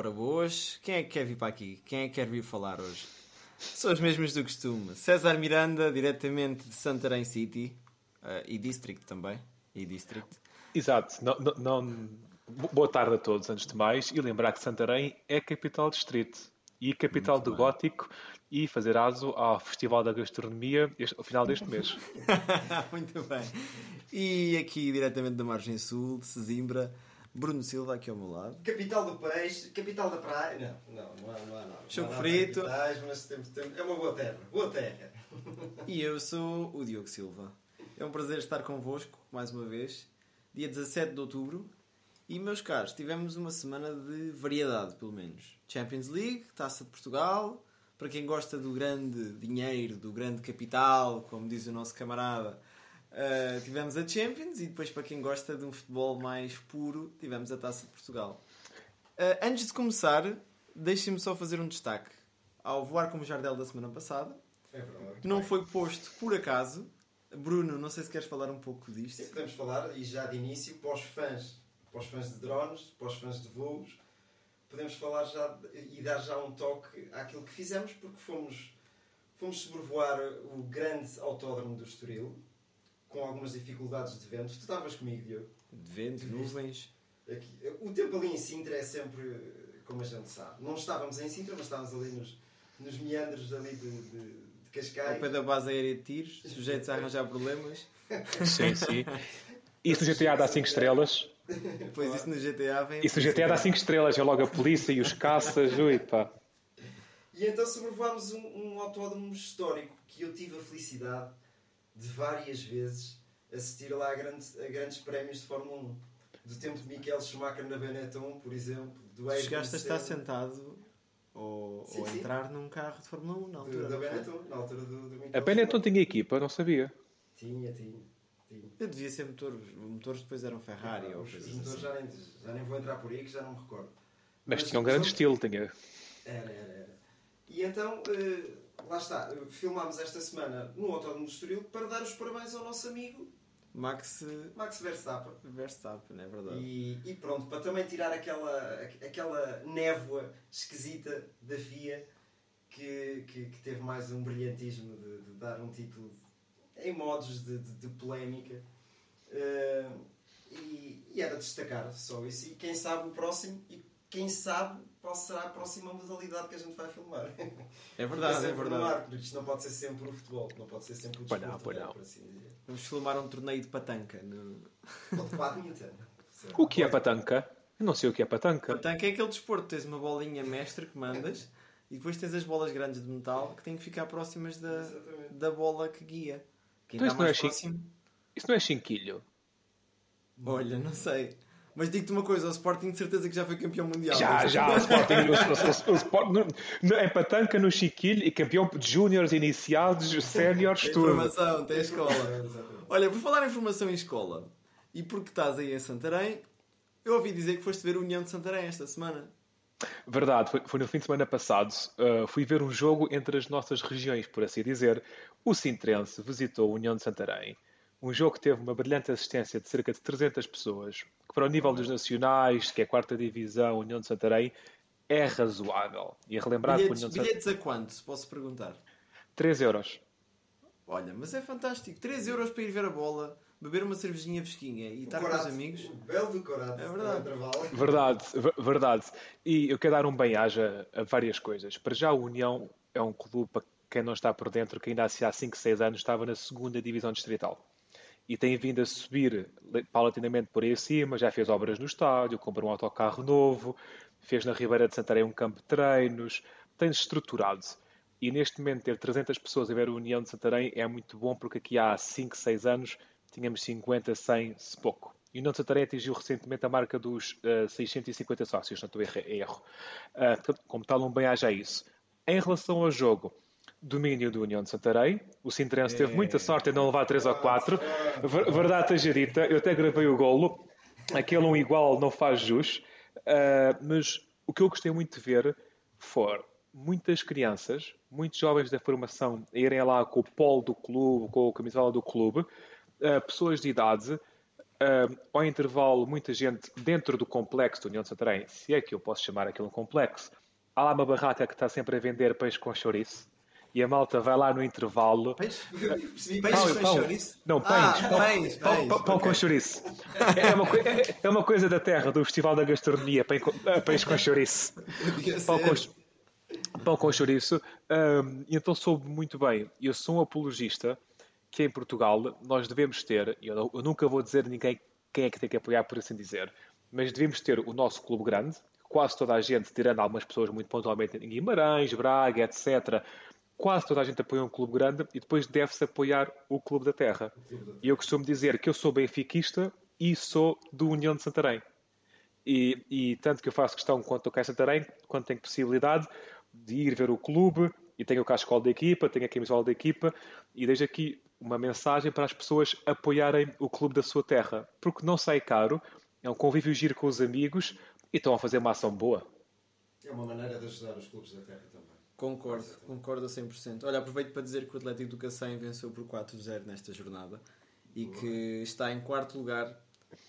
Ora boas, quem é que quer vir para aqui? Quem é que quer vir falar hoje? São os mesmos do costume. César Miranda, diretamente de Santarém City eh, e District também. E District. Exato. Não, não- não- Boa tarde a todos, antes de mais. E lembrar que Santarém é capital distrito e capital Muito do bem. Gótico e fazer aso ao Festival da Gastronomia este, ao final deste mês. Muito bem. E aqui, diretamente da Margem Sul, de Sesimbra, Bruno Silva, aqui ao meu lado. Capital do peixe, capital da praia. Não, não, não há, não há nada. Choco frito. capitais, mas temos, temos- é uma boa terra. Boa terra. E eu sou o Diogo Silva. É um prazer estar convosco, mais uma vez, dia 17 de outubro. E, meus caros, tivemos uma semana de variedade, pelo menos. Champions League, Taça de Portugal. Para quem gosta do grande dinheiro, do grande capital, como diz o nosso camarada, uh, tivemos a Champions. E depois, para quem gosta de um futebol mais puro, tivemos a Taça de Portugal. Uh, antes de começar, deixem-me só fazer um destaque. Ao voar como Jardel da semana passada, É não foi posto por acaso. Bruno, não sei se queres falar um pouco disto. Sim, podemos falar, e já de início, para os fãs, para os fãs de drones, para os fãs de voos, podemos falar já e dar já um toque àquilo que fizemos, porque fomos, fomos sobrevoar o grande autódromo do Estoril, com algumas dificuldades de vento. Tu estavas comigo, Diogo. De vento, nuvens. Aqui, o tempo ali em Sintra é sempre como a gente sabe. Não estávamos em Sintra, mas estávamos ali nos, nos meandros ali de, de, de Ao Cascais. pé da base aérea de tiros, sujeitos a arranjar problemas. Sim, sim. E se o GTA dá 5 estrelas? Depois isso no GTA vem. E se o GTA dá 5 estrelas? É logo a polícia e os caças. Ui, pá. E então sobrevoámos um, um autódromo histórico que eu tive a felicidade de várias vezes assistir lá a grandes, a grandes prémios de Fórmula 1. Do tempo de Michael Schumacher na Benetton, por exemplo. Do Ayrton Chegaste a estar sentado ou, Sim, ou sim. entrar num carro de Fórmula 1 na do- altura. da não foi? Benetton, na altura do, do Michael A Benetton Schumacher. tinha equipa, não sabia. Tinha, tinha. tinha. Eu devia ser motores. Os motores depois eram Ferrari ou os, os coisas motores assim. já nem, já nem vou entrar por aí, que já não me recordo. Mas tinha um grande estilo, tinha. Era, era, era. E então, eh, lá está, eh, filmámos esta semana no Autódromo do Estoril para dar os parabéns ao nosso amigo Max Max Verstappen. Verstappen, é verdade. E, e pronto, para também tirar aquela, aquela névoa esquisita da FIA que, que, que teve mais um brilhantismo de, de dar um título em modos de, de, de polémica. Eh, e, e era destacar só isso. E quem sabe o próximo, e quem sabe qual será a próxima modalidade que a gente vai filmar. É verdade, é verdade. porque isto não pode ser sempre o futebol, não pode ser sempre o desporto, não, real, não. por assim dizer. Vamos filmar um torneio de patanca. No... Ou de badminton. O que é patanca? Eu não sei o que é patanca. Patanca é aquele desporto. Tens uma bolinha mestre que mandas e depois tens as bolas grandes de metal que têm que ficar próximas da, Exatamente. da bola que guia. Quem Então está isso não é próximo. Isso não é chinquilho. Olha, não sei. Mas digo-te uma coisa, o Sporting de certeza que já foi campeão mundial. Já, já, o Sporting, o, o, o, o Sport- no- no- em patanca no chiquilho e campeão de júniores, iniciados, séniores, Tem tudo. tem a escola. Exatamente. Olha, por falar em formação em escola, e porque estás aí em Santarém, eu ouvi dizer que foste ver a União de Santarém esta semana. Verdade, foi, foi no fim de semana passado. Uh, fui ver um jogo entre as nossas regiões, por assim dizer. O Sintrense visitou a União de Santarém. Um jogo que teve uma brilhante assistência de cerca de 300 pessoas, para o nível dos nacionais, que é a quarta divisão, União de Santarém, é razoável. E a relembrar que a Bilhetes, União de Santarém... bilhetes a quanto, se posso perguntar? 3 euros. Olha, mas é fantástico. 3 euros para ir ver a bola, beber uma cervejinha fresquinha e estar com os Corato, amigos. O belo do Corato. É verdade. intervalo. Verdade, ver- verdade. E eu quero dar um bem-aja a várias coisas. Para já, a União é um clube, para quem não está por dentro, que ainda assim há 5, 6 anos estava na segunda divisão distrital. E tem vindo a subir paulatinamente por aí acima, já fez obras no estádio, comprou um autocarro novo, fez na Ribeira de Santarém um campo de treinos, tem-se estruturado. E neste momento ter 300 pessoas a ver a União de Santarém é muito bom, porque aqui há 5, 6 anos tínhamos 50, 100, se pouco. E o União de Santarém atingiu recentemente a marca dos uh, 650 sócios, não estou erro. Uh, como tal, não bem haja isso. Em relação ao jogo, domínio do União de Santarém. O Sintrense teve muita sorte em não levar 3 ou 4. Verdade esteja dita, eu até gravei o golo. Aquele um igual não faz jus. Uh, mas o que eu gostei muito de ver foram muitas crianças, muitos jovens da formação a irem lá com o polo do clube, com a camisola do clube, uh, pessoas de idade, uh, ao intervalo, muita gente dentro do complexo do União de Santarém, se é que eu posso chamar aquilo um complexo. Há lá uma barraca que está sempre a vender peixe com chouriço e a malta vai lá no intervalo. Peixe? Peixe com chouriço? Não, peixe. Ah, peixe, pão, pão, pão com chouriço. É uma, é uma coisa da terra, do Festival da Gastronomia, peixe com chouriço. Pão com, pão com chouriço. Um, então soube muito bem. Eu sou um apologista que em Portugal nós devemos ter, eu, eu nunca vou dizer a ninguém quem é que tem que apoiar, por assim dizer, mas devemos ter o nosso clube grande, quase toda a gente, tirando algumas pessoas muito pontualmente em Guimarães, Braga, etc., quase toda a gente apoia um clube grande e depois deve-se apoiar o clube da terra. E eu costumo dizer que eu sou benfiquista e sou do União de Santarém. E, e tanto que eu faço questão, quando estou cá Santarém, quando tenho possibilidade de ir ver o clube, e tenho o cascol da equipa, tenho a camisola da equipa, e deixo aqui uma mensagem para as pessoas apoiarem o clube da sua terra, porque não sai caro, é um convívio giro com os amigos e estão a fazer uma ação boa. É uma maneira de ajudar os clubes da terra também. Concordo, concordo a 100%. Olha, aproveito para dizer que o Atlético do Cacém venceu por 4-0 nesta jornada e que está em quarto lugar.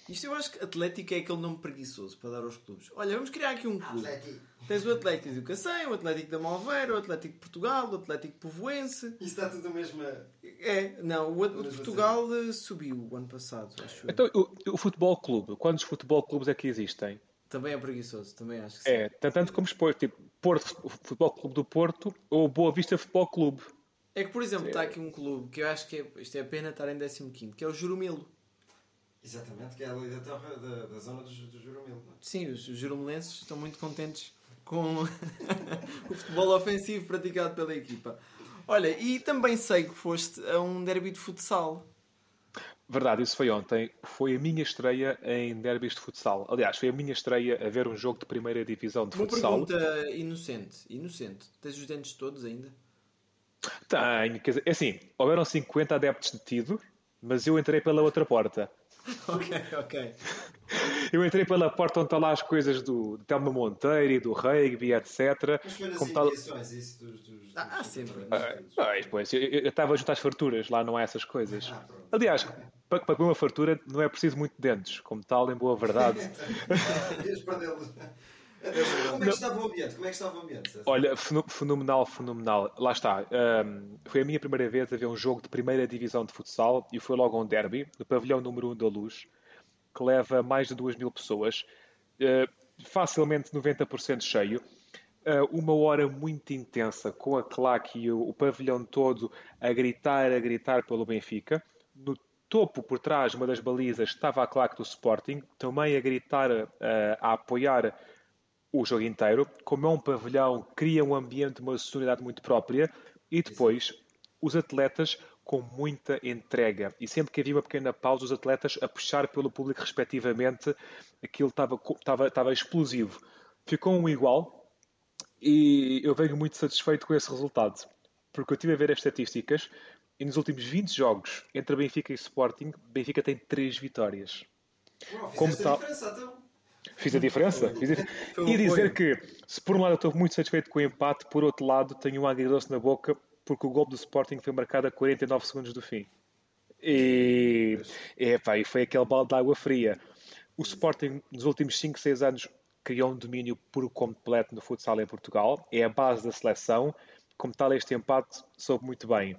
Isto eu acho que Atlético é aquele nome preguiçoso para dar aos clubes. Olha, vamos criar aqui um clube. Atlético. Tens o Atlético do Cacém, o Atlético da Malveira, o Atlético de Portugal, o Atlético Povoense. Isso está tudo a mesma. É, não, o, o de Portugal assim. subiu o ano passado, acho Então, o, o futebol clube, quantos futebol clubes é que existem? Também é preguiçoso, também acho que é, sim. É, tanto como expor, tipo, Porto, Futebol Clube do Porto ou Boa Vista Futebol Clube. É que, por exemplo, está aqui um clube que eu acho que é, isto é a pena estar em 15, que é o Jurumilo. Exatamente, que é ali da, terra, da, da zona do, do Jurumilo. É? Sim, os jurumilenses estão muito contentes com o futebol ofensivo praticado pela equipa. Olha, e também sei que foste a um derby de futsal. Verdade, isso foi ontem. Foi a minha estreia em derbys de futsal. Aliás, foi a minha estreia a ver um jogo de primeira divisão de Uma futsal. Uma pergunta inocente. Inocente. Tens os dentes todos ainda? Tenho. Quer dizer, é assim, houveram 50 adeptos detidos, mas eu entrei pela outra porta. ok, ok. Eu entrei pela porta onde estão lá as coisas do Telma Monteiro e do rugby, etc. Mas foi nas Como tal... isso dos, dos, dos... Ah, sempre. Ah, ah, pois, eu, eu, estava junto às farturas, lá não há essas coisas. Ah, Aliás, para, comer uma fartura não é preciso muito dentes, como tal, em boa verdade. Como é que estava o ambiente? Como é que estava o ambiente? Olha, fenomenal, fenomenal. Lá está. Um, foi a minha primeira vez a ver um jogo de primeira divisão de futsal e foi logo um derby, no pavilhão número 1 da Luz, que leva mais de 2 mil pessoas, uh, facilmente 90% cheio. Uh, uma hora muito intensa, com a claque e o, o pavilhão todo a gritar, a gritar pelo Benfica. No topo, por trás, uma das balizas, estava a claque do Sporting, também a gritar, uh, a apoiar o jogo inteiro. Como é um pavilhão, cria um ambiente, uma sonoridade muito própria. E depois, os atletas com muita entrega. E sempre que havia uma pequena pausa, os atletas a puxar pelo público respectivamente, aquilo estava, estava, estava explosivo. Ficou um igual e eu venho muito satisfeito com esse resultado. Porque eu estive a ver as estatísticas e nos últimos 20 jogos entre Benfica e Sporting, Benfica tem 3 vitórias. Uau, Como tal... diferença, então. Fiz a diferença. Fiz a... E dizer que, se por um lado eu estou muito satisfeito com o empate, por outro lado tenho um agridoce na boca porque o gol do Sporting foi marcado a 49 segundos do fim. E, epá, e foi aquele balde de água fria. O Sporting, nos últimos 5, 6 anos, criou um domínio por completo no futsal em Portugal. É a base da seleção. Como tal, este empate soube muito bem.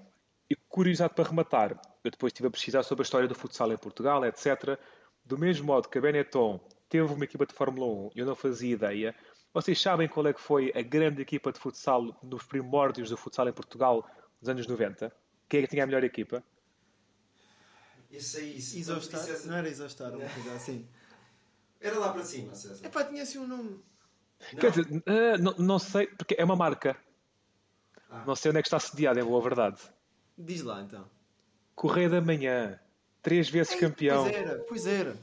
E curiosidade para rematar, eu depois estive a pesquisar sobre a história do futsal em Portugal, etc. Do mesmo modo que a Benetton teve uma equipa de Fórmula 1 eu não fazia ideia. Vocês sabem qual é que foi a grande equipa de futsal nos primórdios do futsal em Portugal nos anos 90? Quem é que tinha a melhor equipa? Isso aí, isso. Isostar? É... Não era Isostar, uma coisa assim. Era lá para cima, César. Epá, tinha assim um nome. Quer dizer, uh, não, não, sei, porque é uma marca. Ah. Não sei onde é que está sediada, é boa verdade. Diz lá então. Correio da Manhã. Três vezes Ei, campeão. Pois era, pois era.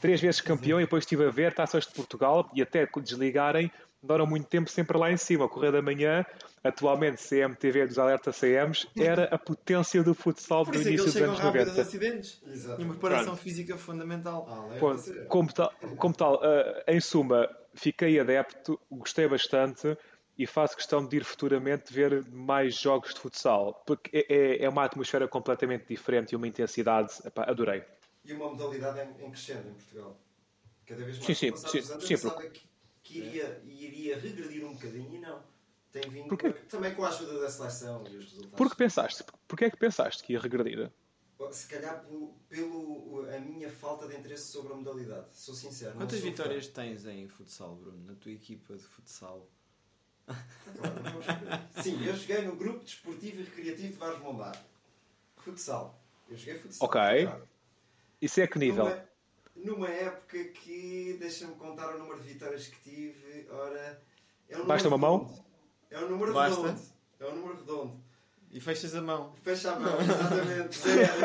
Três vezes campeão e depois estive a ver taças de Portugal e até desligarem demoram muito tempo sempre lá em cima. Correio da Manhã, atualmente CMTV dos alerta CMs, era a potência do futsal do é início eles dos chegam anos rápido aos 90. acidentes. Exato. E uma preparação Pronto. física fundamental. Ah, Pô, leva-se. como tal, como tal eh, em suma, fiquei adepto, gostei bastante e faço questão de ir futuramente ver mais jogos de futsal, porque é, é- é uma atmosfera completamente diferente e uma intensidade, epá, adorei. E uma modalidade em, em crescendo em Portugal. Cada vez mais. Sim, sim, sim, anos, sim, eu pensava que, que iria, iria regredir um bocadinho e não. Tem vindo Porquê? também com a ajuda da seleção e os resultados. Por que pensaste? Porquê é que pensaste que ia regredir? Se calhar pelo, pelo a minha falta de interesse sobre a modalidade. Sou sincero. Quantas sou vitórias fã. tens em futsal, Bruno? Na tua equipa de futsal? Sim, eu joguei no grupo desportivo e recreativo de Vars Mondar. Futsal. Eu joguei futsal. Ok. claro. Isso é que nível? Numa, numa época que, deixa-me contar o número de vitórias que tive, ora... É um Basta uma mão? É um número Basta? redondo. É um número redondo. E fechas a mão. Fecha a mão, exatamente. Zero.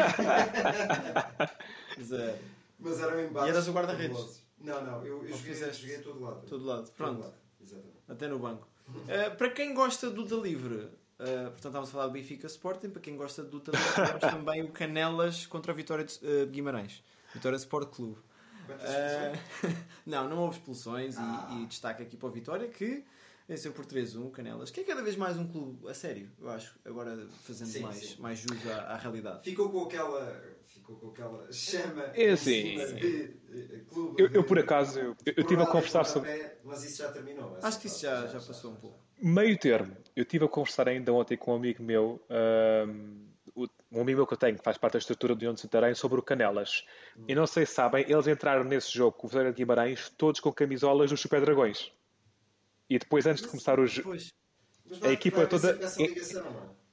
Zero. Mas eram embaixo. E eras o guarda-redes? Não, não. Eu, eu joguei, fizeste? joguei a todo lado. Todo lado. Todo Pronto. lado, Exatamente. Até no banco. Uh, para quem gosta do Delivery, uh, portanto estávamos a falar do Benfica Sporting, para quem gosta do Delivery, temos também o Canelas contra a Vitória de uh, Guimarães. Vitória Sport Clube. Uh, não, não houve expulsões e- Ah. e, destaque aqui para o Vitória que venceu por 3-1 o Canelas, que é cada vez mais um clube a sério, eu acho, agora fazendo Sim, mais, sim. mais jus à, à realidade. Ficou com aquela... Ficou com aquela chama É assim. de, clube Eu, eu, por acaso, eu, eu estive a conversar sobre. pontapé, Mas isso já terminou. essa Acho que isso fase. já, já passou um pouco. Meio termo. Eu estive a conversar ainda ontem com um amigo meu, o- um amigo meu que eu tenho, que faz parte da estrutura do União de Santarém, sobre o Canelas. E não sei se sabem, eles entraram nesse jogo com o Vitória de Guimarães todos com camisolas dos Super Dragões. E depois, antes de começar o jogo, Pois, Mas a equipa toda- ligação,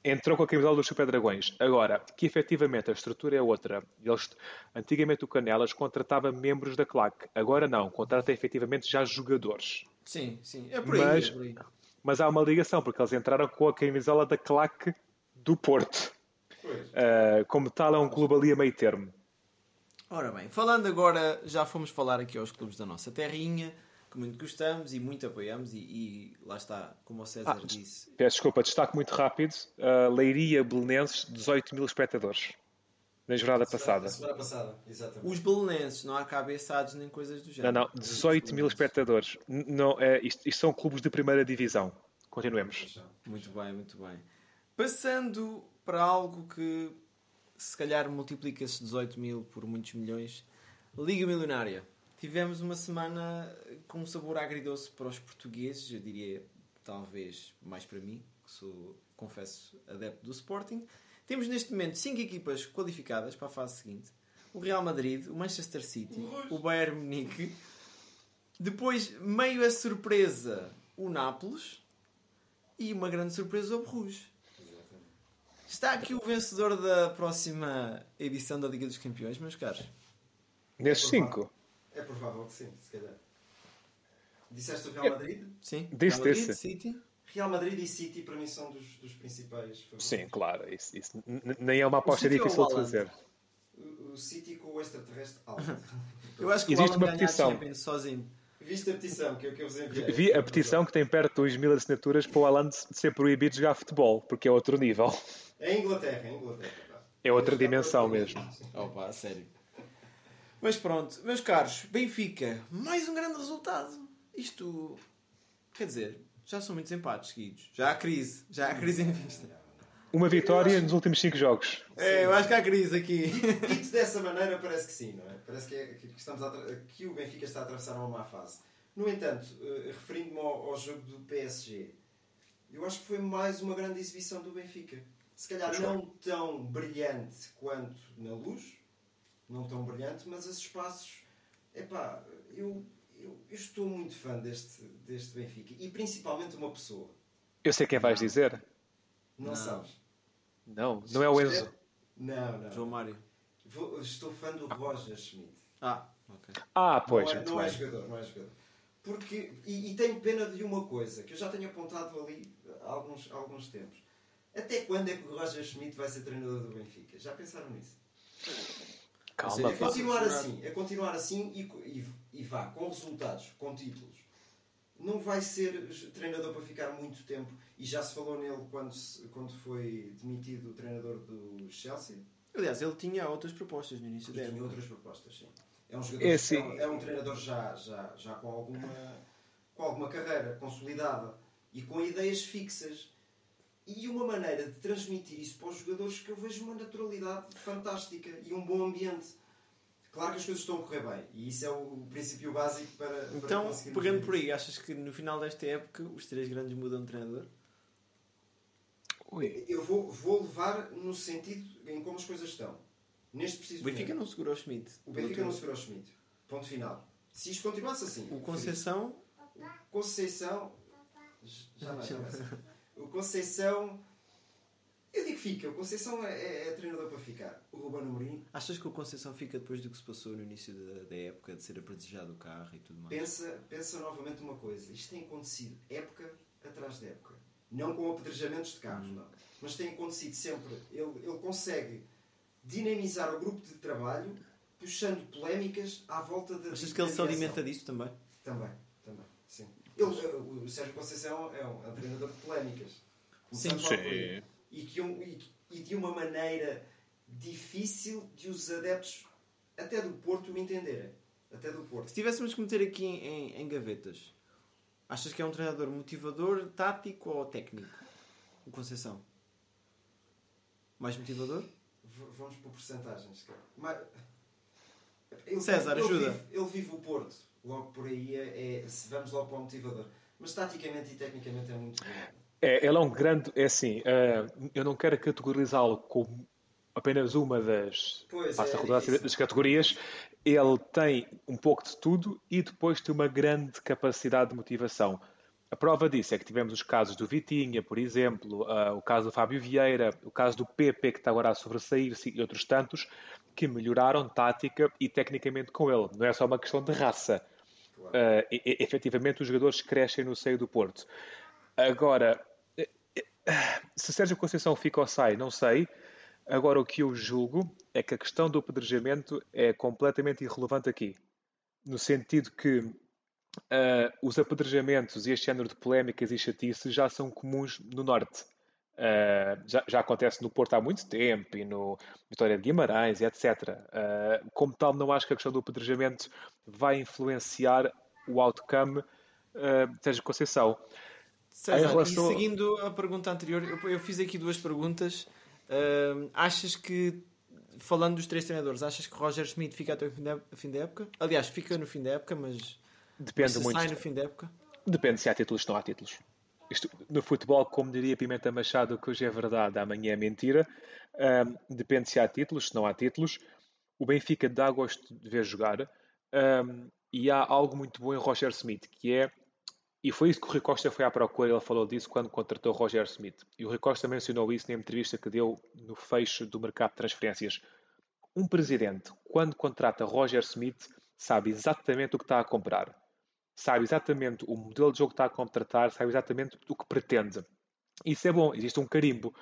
é? entrou com a camisola dos Super Dragões. Agora, que efetivamente a estrutura é outra. Eles, antigamente o Canelas contratava membros da claque. Agora não, contrata efetivamente já jogadores. sim, sim, é por aí. Mas- é por aí. Mas há uma ligação, porque eles entraram com a camisola da claque do Porto. Uh, como tal, é um clube ali a meio termo. Ora bem, falando agora, já fomos falar aqui aos clubes da nossa terrinha, que muito gostamos e muito apoiamos, e, e lá está, como o César Ah, disse, Peço desculpa, destaque muito rápido. Uh, Leiria Belenenses, 18 mil espectadores. Na jornada passada. Semana passada, exatamente. os belenenses, não há cabeçados nem coisas do Não, género. não, 18 mil espectadores. Não, é, isto, isto são clubes de primeira divisão. Continuemos. Muito bem, muito bem. Passando para algo que se calhar multiplica-se 18 mil por muitos milhões, Liga Milionária. Tivemos uma semana com um sabor agridoce para os portugueses, eu diria talvez mais para mim, que sou, confesso, adepto do Sporting. Temos neste momento 5 equipas qualificadas para a fase seguinte. O Real Madrid, o Manchester City, o Bayern Munique. Depois, meio a surpresa, o Nápoles. E uma grande surpresa, o Bruges. Está aqui o vencedor da próxima edição da Liga dos Campeões, meus caros. Nesses 5. É provável que sim, se calhar. Disseste o Real Madrid? Sim? Disse, Real Madrid, disse. City. Real Madrid e City para mim são dos, dos principais favoritos. Sim, claro. Isso, isso nem é uma aposta difícil o de fazer. O, o City com o extraterrestre alto. Eu acho que Existe o uma Haaland ganha a petição. Champions sozinho. Viste a petição que eu, que eu vos enviei? Vi a petição que tem perto de 2 mil assinaturas para o Alan ser proibido de jogar futebol, porque é outro nível. É Inglaterra, é Inglaterra. pá. É outra dimensão mesmo. Opa, a sério. Mas pronto, meus caros, Benfica, mais um grande resultado. Isto, quer dizer, já são muitos empates seguidos. Já há crise, já há crise em vista. Uma vitória nos últimos 5 jogos. É, eu acho que há crise aqui. Dito dessa maneira, parece que sim, não é? Parece que, é- que estamos a que o Benfica está a atravessar uma má fase. No entanto, eh, referindo-me ao, ao jogo do PSG, eu acho que foi mais uma grande exibição do Benfica. Se calhar não tão brilhante quanto na luz, não tão brilhante, mas os espaços. Epá, eu, eu, eu estou muito fã deste, deste Benfica e principalmente uma pessoa. Eu sei quem vais dizer. Não, Não. sabes? Não, não é o Enzo. Não, não. João Mário. Vou- estou fã do Roger Schmidt. Ah, ok. Ah, pois, não, é, muito não é jogador, não é jogador. Porque, e, e tenho pena de uma coisa, que eu já tenho apontado ali há alguns, há alguns tempos. Até quando é que o Roger Schmidt vai ser treinador do Benfica? Já pensaram nisso? Calma, seja, é pá. continuar assim, é continuar assim e, e, e vá, com resultados, com títulos. Não vai ser treinador para ficar muito tempo. E já se falou nele quando, quando foi demitido o treinador do Chelsea. Aliás, ele tinha outras propostas no início E da tinha outras propostas, sim. É um, jogador, É, sim. é um, é um treinador já, já, já com, alguma, com alguma carreira consolidada e com ideias fixas. E uma maneira de transmitir isso para os jogadores que eu vejo uma naturalidade fantástica e um bom ambiente. Claro que as coisas estão a correr bem e isso é o princípio básico para. para Então, pegando por aí, achas que no final desta época os três grandes mudam de treinador? Ui. Eu vou, vou levar no sentido em como as coisas estão. Neste preciso O Benfica momento. não segurou o Schmidt. O Benfica não segurou o Schmidt. Ponto final. Se isto continuasse assim. O Conceição. Conceição. Já vai, já vai. O Conceição. Eu digo que fica. O Conceição é, é- é treinador para ficar. O Ruben Amorim Achas que o Conceição fica depois do que se passou no início da, da época, de ser apredejado o carro e tudo mais? pensa, pensa novamente uma coisa. Isto tem acontecido época atrás de época. Não com apedrejamentos de carros, Hum. não. Mas tem acontecido sempre. Ele, ele consegue dinamizar o grupo de trabalho puxando polémicas à volta da. Achas que ele se alimenta disso também? Também, também, sim. Ele, o Sérgio Conceição é um, é um treinador de polémicas. Sim. aí. E, que um- e, e de uma maneira difícil de os adeptos, até do Porto, o entenderem. Até do Porto. Se tivéssemos que meter aqui em, em- em gavetas, achas que é um treinador motivador, tático ou técnico? O Conceição? Mais motivador? V- vamos por porcentagens. cara. Mas, ele- César, ele ajuda. Vive, ele vive o Porto. Logo por aí é, é- se vamos logo para o motivador. Mas taticamente e tecnicamente é muito bom. É, ele é um grande. É assim, eh, eu não quero categorizá-lo como apenas uma das, Pois, passa é das categorias. Ele tem um pouco de tudo e depois tem uma grande capacidade de motivação. A prova disso é que tivemos os casos do Vitinha, por exemplo, ah, o caso do Fábio Vieira, o caso do PP, que está agora a sobressair-se, e outros tantos, que melhoraram tática e tecnicamente com ele. Não é só uma questão de raça. E- e- efetivamente, os jogadores crescem no seio do Porto. Agora, eh, eh, se Sérgio Conceição fica ou sai, não sei. Agora, o que eu julgo é que a questão do apedrejamento é completamente irrelevante aqui. No sentido que ah, os apedrejamentos e este género de polémicas e chatices já são comuns no Norte. Ah, já, já acontece no Porto há muito tempo e no Vitória de Guimarães e etc. Ah, como tal, não acho que a questão do apedrejamento vai influenciar o outcome ah, de Sérgio Conceição. César, relação- e seguindo a pergunta anterior, eu, eu fiz aqui duas perguntas. Ahm, achas que, falando dos três treinadores, achas que Roger Schmidt fica até o fim da, fim da época? Aliás, fica no fim da época, mas Depende se muito. sai no fim da época? Depende se há títulos ou não há títulos. Isto, no futebol, como diria Pimenta Machado, que hoje é verdade, amanhã é mentira. Ahm, depende se há títulos, se não há títulos. O Benfica dá gosto de ver jogar. Ahm, e há algo muito bom em Roger Smith, que é. E foi isso que o Rui Costa foi à procura, ele falou disso quando contratou Roger Smith. E o Rui Costa mencionou isso na entrevista que deu no fecho do mercado de transferências. Um presidente, quando contrata Roger Smith, sabe exatamente o que está a comprar sabe exatamente o modelo de jogo que está a contratar, sabe exatamente o que pretende. Isso é bom, existe um carimbo.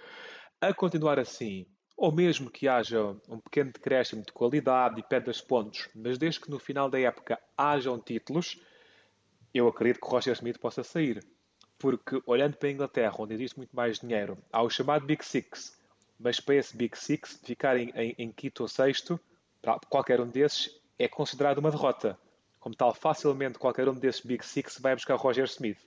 A continuar assim, ou mesmo que haja um pequeno decréscimo de qualidade e perdas de pontos, mas desde que no final da época hajam títulos, eu acredito que o Roger Smith possa sair. Porque, olhando para a Inglaterra, onde existe muito mais dinheiro, há o chamado Big Six. Mas para esse Big Six ficar em, em, em quinto ou sexto, para qualquer um desses, é considerado uma derrota. Como tal, facilmente qualquer um desses Big Six vai buscar Roger Smith.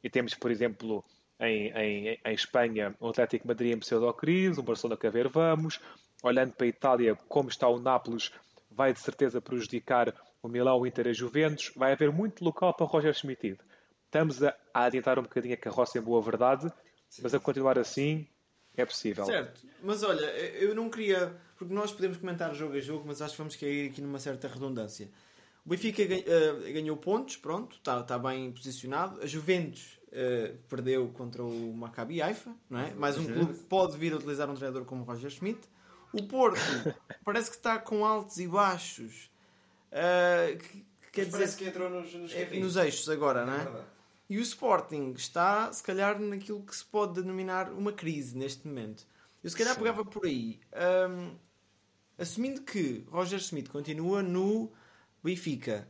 E temos, por exemplo, em, em, em Espanha, o Atlético de Madrid em pseudo-crise, o Barcelona que a ver vamos. Olhando para a Itália, como está o Nápoles, vai de certeza prejudicar o Milão, o Inter e a Juventus. Vai haver muito local para Roger ir. Estamos a, a adiantar um bocadinho a carroça em boa verdade, mas a continuar assim é possível. Certo, mas olha, eu não queria. Porque nós podemos comentar jogo a jogo, mas acho que vamos cair aqui numa certa redundância. O Benfica eh, ganhou pontos, pronto, está tá bem posicionado. A Juventus eh, perdeu contra o Maccabi Haifa, não é? Mais um clube que pode vir a utilizar um treinador como Roger Schmidt. O Porto parece que está com altos e baixos. eh, que- que quer dizer, parece que entrou nos, nos é, nos eixos agora, não É é? verdade. E o Sporting está, se calhar, naquilo que se pode denominar uma crise neste momento. Eu se calhar Sim. pegava por aí. Hum, assumindo que Roger Smith continua no Benfica,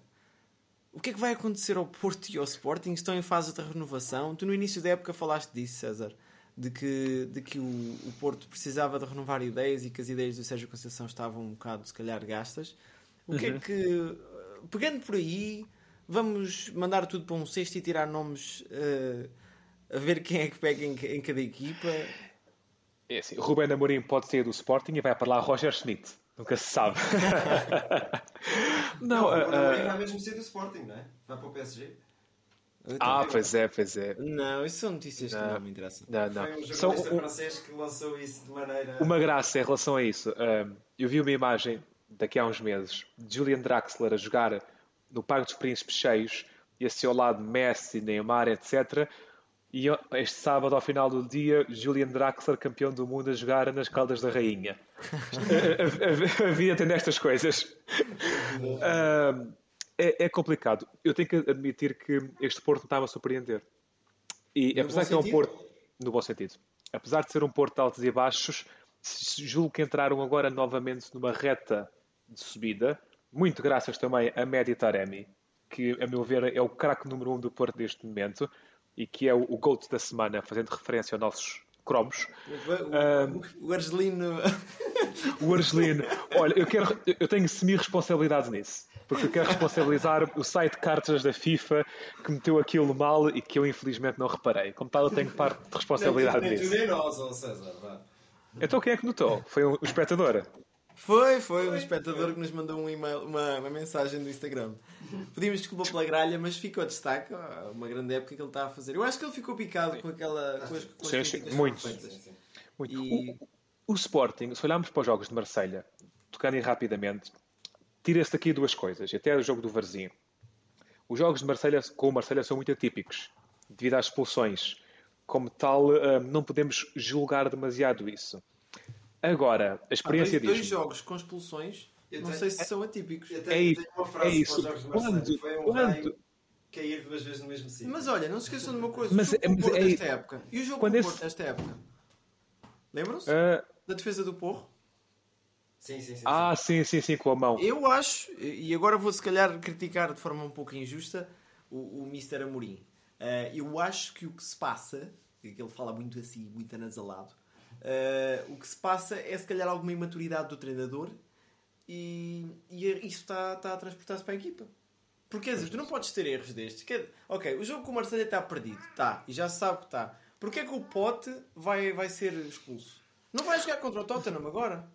o que é que vai acontecer ao Porto e ao Sporting? Estão em fase de renovação. Tu no início da época falaste disso, César, de que, de que o, o Porto precisava de renovar ideias e que as ideias do Sérgio Conceição estavam um bocado, se calhar, gastas. O que Uhum. é que, pegando por aí, vamos mandar tudo para um cesto e tirar nomes eh, a ver quem é que pega em, em cada equipa? É assim, Ruben Amorim pode sair do Sporting e vai para lá Roger Schmidt. Nunca se sabe. não, Não, ah, o Amorim ah, vai mesmo ser do Sporting, não é? Vai para o PSG. ah, pois é, pois é. Não, isso são notícias que Não. não me interessam. Não, Foi um não. jornalista Só um- francês que lançou isso de maneira. uma graça em relação a isso. Um, eu vi uma imagem daqui a uns meses de Julian Draxler a jogar no Parque dos Príncipes Cheios e a seu lado Messi, Neymar, etc. E este sábado, ao final do dia, Julian Draxler, campeão do mundo, a jogar nas Caldas da Rainha. a, a- a- a vida tem destas coisas. É, é complicado. Eu tenho que admitir que este Porto está-me a surpreender. E No apesar que é um sentido? Porto, no bom sentido, apesar de ser um Porto de altos e baixos, julgo que entraram agora novamente numa reta de subida, muito graças também a Mehdi Taremi, que a meu ver é o craque número um do Porto neste momento e que é o, o GOAT da semana, fazendo referência aos nossos cromos. O, o Argelino. O Argelino, olha, eu, quero, eu tenho semi-responsabilidade nisso. Porque eu quero responsabilizar o site de cartas da FIFA que meteu aquilo mal e que eu infelizmente não reparei. Como tal, eu tenho parte de responsabilidade nem nisso. nem nós, César. Vá. Então quem é que notou? Foi um, um espectador. Foi, foi um espectador que nos mandou um e-mail, uma, uma mensagem no Instagram. Pedimos desculpa pela gralha, mas ficou a destaque ah, uma grande época que ele está a fazer. Eu acho que ele ficou picado com aquela. Com as, com as Sim, sim, muito. feitas. Muito. E- O, o Sporting, se olharmos para os jogos de Marselha, tocando aí rapidamente, tira-se daqui duas coisas, e até o jogo do Varzim. Os jogos de Marselha com o Marselha são muito atípicos, devido às expulsões. Como tal, ah, não podemos julgar demasiado isso. Agora, a experiência dois, dois diz jogos com expulsões, Eu não tenho- sei se são atípicos. Eu É tenho, isso, tenho uma frase é isso. para os jogos. Quando- Foi um quando- cair duas vezes no mesmo sítio. Mas olha, não se esqueçam de uma coisa: Mas o jogo é- com o mas Porto é- desta época e o jogo quando com o esse- Porto desta época. Lembram-se? Ah, Da defesa do Porro? Sim, sim, sim. ah, sim, sim, sim, com a mão. Eu acho, e agora vou se calhar criticar de forma um pouco injusta o, o Mr. Amorim. Eh, eu acho que o que se passa, que ele fala muito assim, muito anasalado, eh, o que se passa é se calhar alguma imaturidade do treinador e, e isso está, está a transportar-se para a equipa. Porque dizer, tu não podes ter erros destes. Quer- ok, o jogo com o Marselha está perdido, está, e já se sabe que está. Porquê é que o Pote vai, vai ser expulso? Não vai jogar contra o Tottenham agora?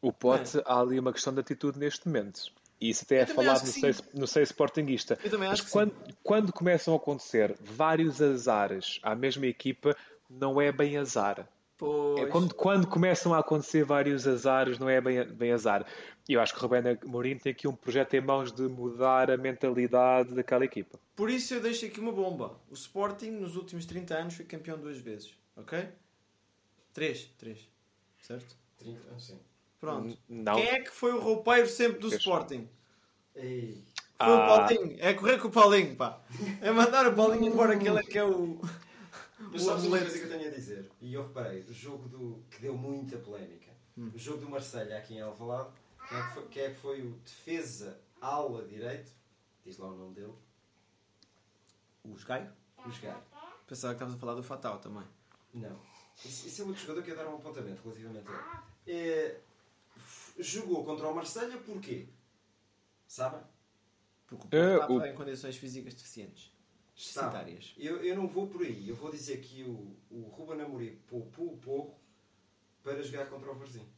O Pote, há ali uma questão de atitude neste momento. E isso até é falado no que seio, sim. no seio sportinguista. Eu também Mas acho que quando, quando começam a acontecer vários azares à mesma equipa, não é bem azar. Pois. É quando, quando começam a acontecer vários azares, não é bem, bem azar. E eu acho que o Rubén Amorim tem aqui um projeto em mãos de mudar a mentalidade daquela equipa. Por isso eu deixo aqui uma bomba. O Sporting, nos últimos 30 anos, foi campeão duas vezes. Ok? Três. Três. Certo? 30, ah, sim. Pronto. Não. Quem é que foi o roupeiro sempre do. Sporting? Ei. Foi o Ah. Paulinho. É correr com o Paulinho, pá. É mandar o Paulinho embora, que ele é que é o... Mas o sabes uma coisa que eu tenho a dizer? E eu reparei, o jogo do, que deu muita polémica, Hum. o jogo do Marselha aqui em Alvalade, quem é que foi, quem é que foi o defesa ala direito? Diz lá o nome dele. O Gaio? O Gaio. Pensava que estavas a falar do Fatal também. Não. Isso, isso é outro jogador que ia dar um apontamento relativamente a ele. É, f- jogou contra o Marselha porquê? Sabem? Porque o É, Porto o- estava em condições físicas deficientes. Está. Deficitárias. Eu, eu não vou por aí. Eu vou dizer que o, o Ruben Amorim poupou o Porro para jogar contra o Varzim.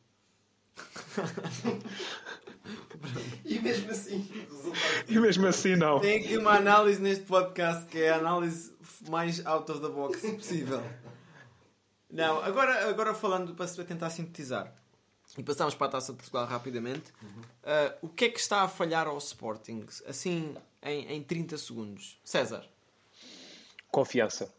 e mesmo assim. E mesmo assim, não. Tem aqui uma análise neste podcast que é a análise mais out of the box possível. Não, agora, agora falando para para tentar sintetizar e passamos para a taça de Portugal rapidamente, ah, o que é que está a falhar ao Sporting? Assim, em, em 30 segundos. César, Confiança.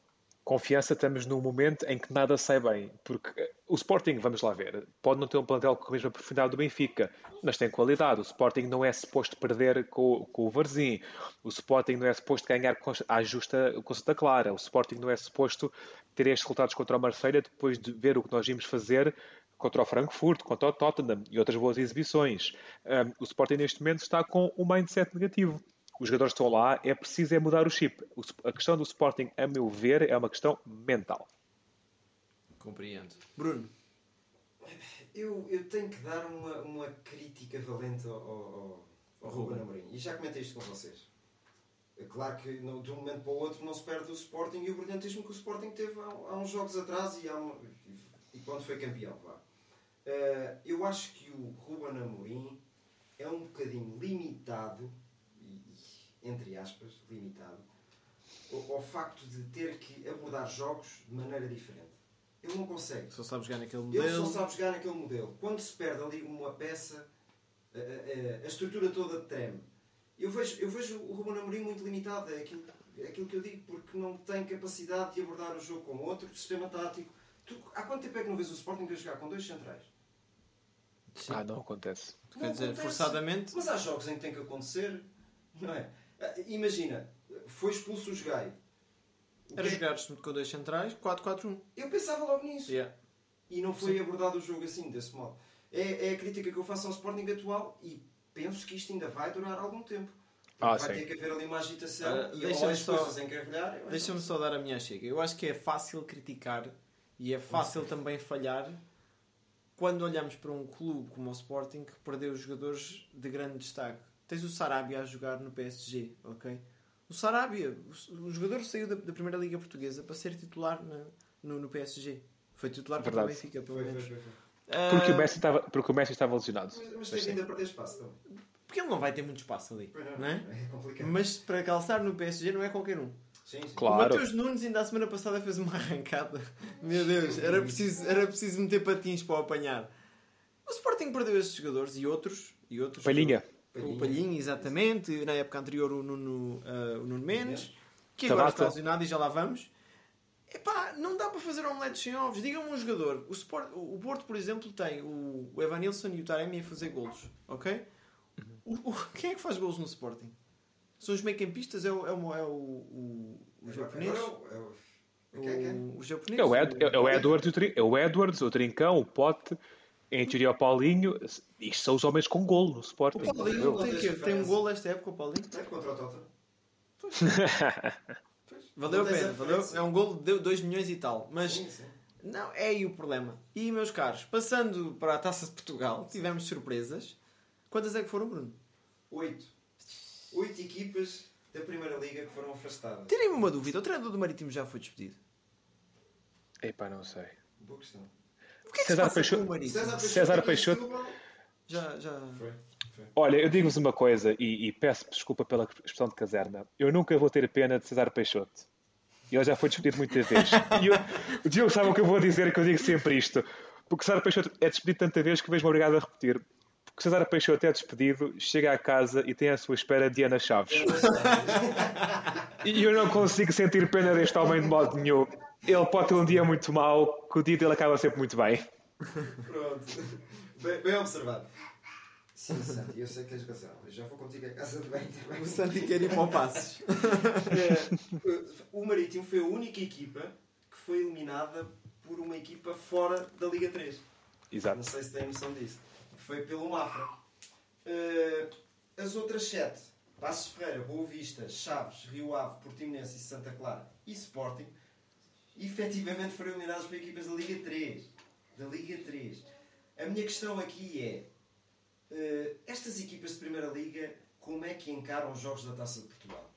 Confiança, estamos num momento em que nada sai bem. Porque eh, o Sporting, vamos lá ver, pode não ter um plantel com a mesma profundidade do Benfica, mas tem qualidade. O Sporting não é suposto perder com, com o Varzim. O Sporting não é suposto ganhar à justa com Santa Clara. O Sporting não é suposto ter estes resultados contra o Marseille depois de ver o que nós vimos fazer contra o Frankfurt, contra o Tottenham e outras boas exibições. Um, o Sporting neste momento está com um mindset negativo. Os jogadores estão lá, é preciso é mudar o chip. A questão do Sporting, a meu ver, é uma questão mental. Compreendo. Bruno? Eu, eu tenho que dar uma, uma crítica valente ao, ao, ao Ruben Amorim. E já comentei isto com vocês. É claro que no, de um momento para o outro não se perde o Sporting e o brilhantismo que o Sporting teve há, há uns jogos atrás e, há uma, e, quando foi campeão. Vá. Uh, eu acho que o Ruben Amorim é um bocadinho limitado, entre aspas, limitado, ao, ao facto de ter que abordar jogos de maneira diferente. Ele não consegue. Só sabe jogar naquele modelo. Ele só sabe jogar naquele modelo. Quando se perde ali uma peça, a, a, a estrutura toda treme. Eu vejo, eu vejo o Ruben Amorim muito limitado. É aquilo, é aquilo que eu digo, porque não tem capacidade de abordar o jogo com outro sistema tático. Tu, há quanto tempo é que não vês o Sporting a jogar com dois centrais? Sim. Ah, não acontece. Não Quer dizer, acontece. forçadamente. Mas há jogos em que tem que acontecer, não é? Ah, imagina, foi expulso o Jogai era jogar com dois centrais, 4-4-1. Eu pensava logo nisso. Yeah. E não foi Sim. abordado o jogo assim, desse modo. É, é, a crítica que eu faço ao Sporting atual e penso que isto ainda vai durar algum tempo. Ah, vai sim. ter que haver ali uma agitação uh, e deixa-me só, deixa só dar a minha chega. Eu acho que é fácil criticar e é fácil também falhar quando olhamos para um clube como o Sporting que perdeu jogadores de grande destaque. Tens o Sarabia a jogar no PSG, ok? O Sarabia, o, jogador saiu da, da, Primeira Liga Portuguesa para ser titular na, no, no, PSG. Foi titular para o Benfica, pelo menos. Foi, foi, foi. Porque, o Messi estava, porque o Messi estava lesionado. Mas, mas tem ainda a perder espaço também. Porque ele não vai ter muito espaço ali. Não, não, é? é complicado. Mas para calçar no PSG não é qualquer um. Sim, sim. Claro. O Matheus Nunes ainda a semana passada fez uma arrancada. Meu Deus, era preciso, era preciso meter patins para o apanhar. O Sporting perdeu esses jogadores e outros. E outros Palhinha. Palhinha. O Palhinha, exatamente. Na época anterior, o Nuno, uh, o Nuno Mendes. Que agora está lesionado e já lá vamos. Epá, não dá para fazer omeletes sem ovos. Diga-me um jogador. O, Sport, o Porto, por exemplo, tem o, o Evanilson e o Taremi a fazer golos. Ok? O, o, quem é que faz golos no Sporting? São os meio-campistas? É o, é o, é o, o, o japonês? É o, o japonês? É o, Ed, é o Edwards, é o Edwards, o Trincão, o Pote, em teoria o Paulinho. Isto são os homens com golo no Sporting. O Paulinho tem, que, tem um golo esta época, o Paulinho? É contra o Tottenham. valeu a pena, valeu. É um gol de 2 milhões e tal. Mas sim, sim. não é aí o problema. E meus caros, passando para a taça de Portugal, tivemos surpresas. Quantas é que foram, Bruno? Oito. Oito equipas da Primeira Liga que foram afastadas. Tirem-me uma dúvida: o treinador do Marítimo já foi despedido? Epá, não sei. Boa questão. Que César Peixoto. César Peixoto. César Peixoto. Já, já. Foi. Olha, eu digo-vos uma coisa e, e, peço desculpa pela expressão de caserna. Eu nunca vou ter pena de César Peixoto. Ele já foi despedido muitas vezes. E eu, o Diogo sabe o que eu vou dizer, que eu digo sempre isto. Porque César Peixoto é despedido tanta vez que vejo-me obrigado a repetir. Porque César Peixoto é despedido, chega à casa e tem à sua espera Diana Chaves. e eu não consigo sentir pena deste homem de modo nenhum. Ele pode ter um dia muito mau, que o dia dele acaba sempre muito bem. Pronto. Bem, bem observado. Sim, Santi, eu sei que tens razão. Eu já vou contigo a casa de bem também. O Santi quer ir para o Passos. É, o Marítimo foi a única equipa que foi eliminada por uma equipa fora da Liga 3. Exato. Não sei se têm noção disso. Foi pelo Mafra. Eh, as outras sete, Passos Ferreira, Boa Vista, Chaves, Rio Ave, Portimonense e Santa Clara e Sporting, efetivamente foram eliminadas por equipas da Liga 3. Da Liga 3. A minha questão aqui é Uh, estas equipas de Primeira Liga, como é que encaram os jogos da Taça de Portugal?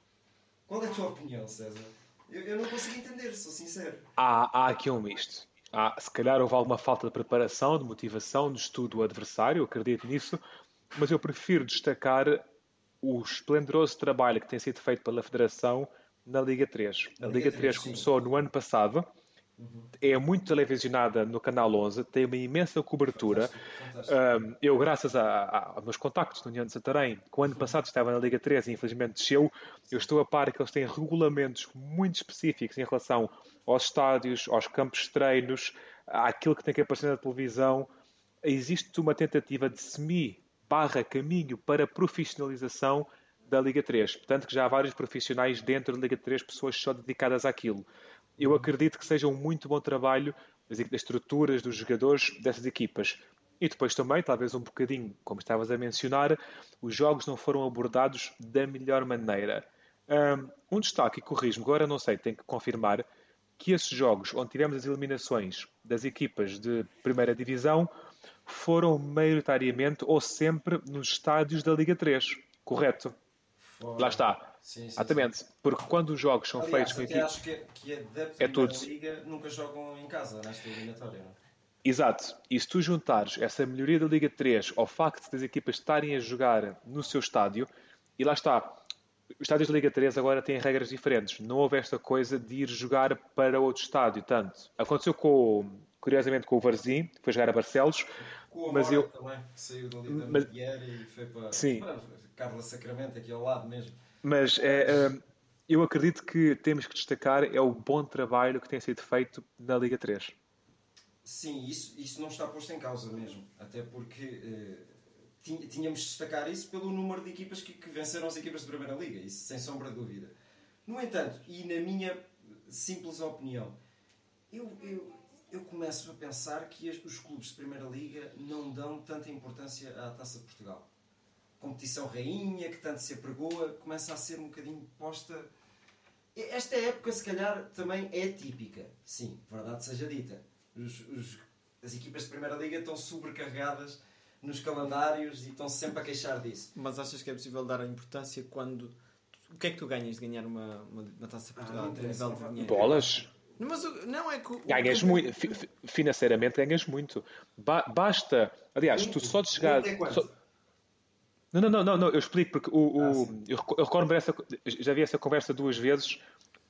Qual é a tua opinião, César? Eu, eu não consigo entender, sou sincero. Há, há aqui um misto. Há, se calhar houve alguma falta de preparação, de motivação, de estudo do adversário, acredito nisso, mas eu prefiro destacar o esplendoroso trabalho que tem sido feito pela Federação na Liga 3. A Liga, Liga 3, 3 começou no ano passado é muito televisionada no Canal 11, tem uma imensa cobertura. Um, eu, graças a, a, aos meus contactos no União de Santarém, que o ano passado estava na Liga 3 e infelizmente desceu, eu estou a par que eles têm regulamentos muito específicos em relação aos estádios, aos campos de treinos, àquilo que tem que aparecer na televisão. Existe uma tentativa de semi barra caminho para profissionalização da Liga 3. Portanto, que já há vários profissionais dentro da Liga 3, pessoas só dedicadas àquilo eu acredito que seja um muito bom trabalho das, estruturas dos jogadores dessas equipas. E depois também, talvez um bocadinho, como estavas a mencionar, os jogos não foram abordados da melhor maneira. Um, destaque, e corrijo-me, agora não sei, tenho que confirmar, que esses jogos onde tivemos as eliminações das equipas de primeira divisão foram maioritariamente ou sempre nos estádios da Liga 3. Correto? Fora. Lá está. Sim, sim, Exatamente. Porque quando os jogos são Aliás, feitos com acho que, é- que é da É tudo. Liga nunca jogam em casa nesta eliminatória. não é? Exato. E se tu juntares essa melhoria da Liga 3 ao facto das equipas estarem a jogar no seu estádio, e lá está, os estádios da Liga 3 agora têm regras diferentes. Não houve esta coisa de ir jogar para outro estádio, tanto. Aconteceu com, curiosamente com o Varzim, que foi jogar a Barcelos, Com o mas eu... também, que saiu dali da Mas- e foi para, Sim. para Carla Sacramento, aqui ao lado mesmo. Mas é, hum, eu acredito que temos que destacar é o bom trabalho que tem sido feito na Liga 3. Sim, isso, isso não está posto em causa mesmo. Até porque tin- tínhamos de destacar isso pelo número de equipas que, que venceram as equipas de Primeira Liga, isso sem sombra de dúvida. No entanto, e na minha simples opinião, eu, eu, eu começo a pensar que os clubes de Primeira Liga não dão tanta importância à Taça de Portugal. Competição rainha, que tanto se apregoa, começa a ser um bocadinho posta. Esta época, se calhar, também é típica. Sim, verdade seja dita. Os- os- as equipas de Primeira Liga estão sobrecarregadas nos calendários e estão sempre a queixar disso. Mas achas que é possível dar a importância quando. O que é que tu ganhas de ganhar uma, uma, uma taça de Ah, Portugal não a interessa, nível de dinheiro? Bolas? Mas o- não é que. o- Ganhas o- muito. fi- fi- Financeiramente ganhas muito. Ba- basta. Aliás, tu só de chegar. Muito é só- Não, não, não, não, não, eu explico porque o, o- Ah, eu, eu recordo essa, já vi essa conversa duas vezes.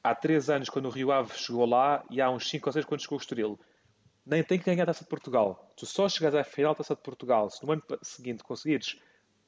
Há três anos, quando o Rio Ave chegou lá, e há uns cinco ou seis quando chegou o Estoril. Nem tem que ganhar a Taça de Portugal. Tu só chegas à final da Taça de Portugal se no ano seguinte conseguires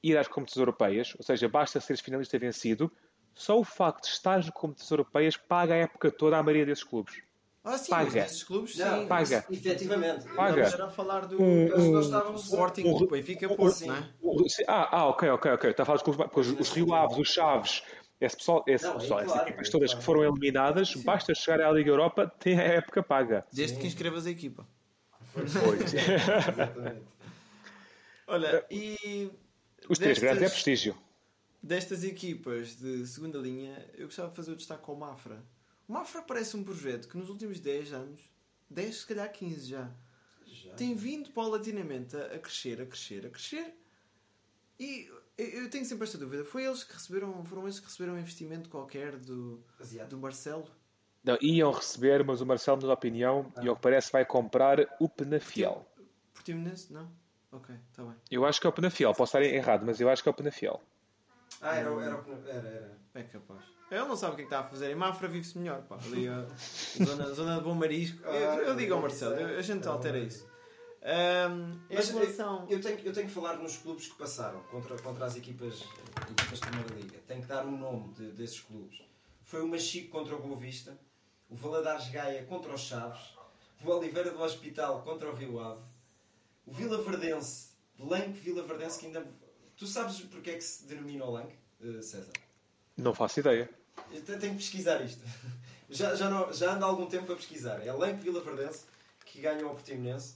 ir às competições europeias, ou seja, basta seres finalista e vencido, só o facto de estares nas competições europeias paga a época toda à maioria desses clubes. Ah, sim, Paga. clubes, sim. Não, Paga. Efetivamente. Paga. Estamos a falar do. Um- nós- um- estávamos Sporting, um- o Benfica, Porto, sim. é? Sim, Ah, ah, ok, ok, ok. Está a falar dos clubes, porque os, os Rio Aves, os Chaves, esse pessoal, esse Não, é pessoal essas claro, equipas é todas claro. que foram eliminadas, basta chegar à Liga Europa, tem a época paga. Desde que inscrevas a equipa. Pois. Exatamente. Olha, e. Os três destas- grandes é prestígio. Destas equipas de segunda linha, eu gostava de fazer o destaque ao Mafra. O Mafra parece um projeto que nos últimos 10 anos, 10, se calhar 15 já, Já. tem vindo paulatinamente a, a crescer, a crescer, a crescer. E eu, tenho sempre esta dúvida: foi eles que receberam, foram eles que receberam um investimento qualquer do, do Marcelo? Não, iam receber, mas o Marcelo, na opinião, e ao que parece, vai comprar o Penafiel. Portimonense? Não? Ok, está bem. Eu acho que é o Penafiel, posso estar errado, mas eu acho que é o Penafiel. Ah, era, o- era, era, era. É capaz. Ele não sabe o que é que está a fazer. Em Mafra vive-se melhor. Pá. Ali, a zona, zona de bom marisco. Eu, eu digo ao Marcelo, eu- a gente altera isso. Em Mas relação. eu, tenho, eu tenho que falar nos clubes que passaram contra, contra as equipas, equipas de Primeira Liga. Tenho que dar um nome de- desses clubes. Foi o Machico contra o Boa Vista, o Valadares Gaia contra os Chaves, o Oliveira do Hospital contra o Rio Ave, o Vila Verdense, Lanque Vila Verdense, que ainda. Tu sabes porque é que se denomina o Lanque, eh, César? Não faço ideia. Eu te- tenho que pesquisar isto. Já, já, não, já ando há algum tempo a pesquisar. É Lanque Vila Verdense que ganhou ao Portimonense.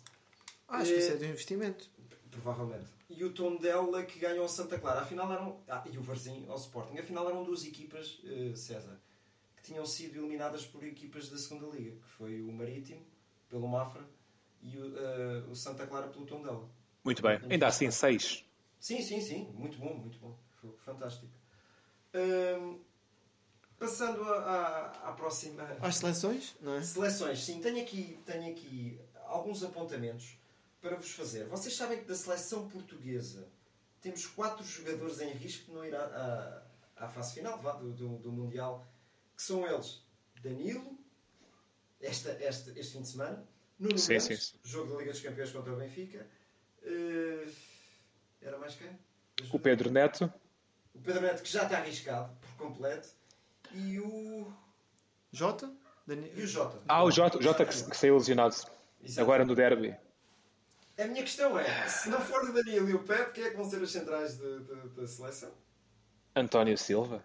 Acho que isso é de um investimento. Provavelmente. E o Tondela que ganhou ao Santa Clara. Afinal eram. Ah, e o Varzim ao Sporting. Afinal eram duas equipas, eh, César, que tinham sido eliminadas por equipas da segunda Liga, que foi o Marítimo, pelo Mafra, e o, eh, o Santa Clara pelo Tondela. Muito bem. Ainda assim, seis. Sim, sim, sim. Muito bom, muito bom. Foi fantástico. Hum, passando a- a- à próxima. Às seleções, não é? Seleções, sim, tenho aqui, tenho aqui alguns apontamentos para vos fazer. Vocês sabem que da seleção portuguesa temos quatro jogadores em risco de não ir à, à, à fase final do, do, do Mundial, que são eles Danilo, esta, este, este fim de semana, Nuno Sim, Mendes, sim, jogo da Liga dos Campeões contra o Benfica. eh, era mais quem? O Pedro Neto, Pedro Neto, que já está arriscado por completo. E o. Jota? Dani- E o Jota. Ah, o Jota, o Jota que, que saiu lesionado Exato. agora no derby. A minha questão é: se não for o Danilo e o Pepe, quem é que vão ser os centrais de- de- da seleção? António Silva.